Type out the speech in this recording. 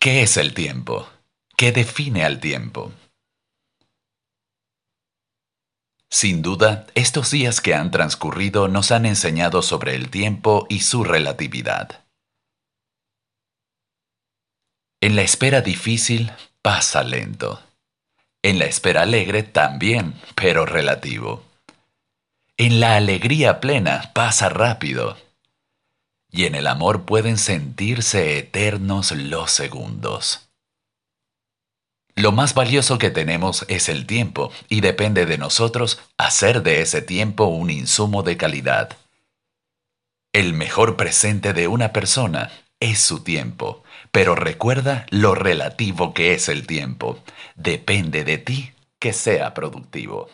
¿Qué es el tiempo? ¿Qué define al tiempo? Sin duda, estos días que han transcurrido nos han enseñado sobre el tiempo y su relatividad. En la espera difícil pasa lento. En la espera alegre también, pero relativo. En la alegría plena pasa rápido. Y en el amor pueden sentirse eternos los segundos. Lo más valioso que tenemos es el tiempo y depende de nosotros hacer de ese tiempo un insumo de calidad. El mejor presente de una persona es su tiempo, pero recuerda lo relativo que es el tiempo. Depende de ti que sea productivo.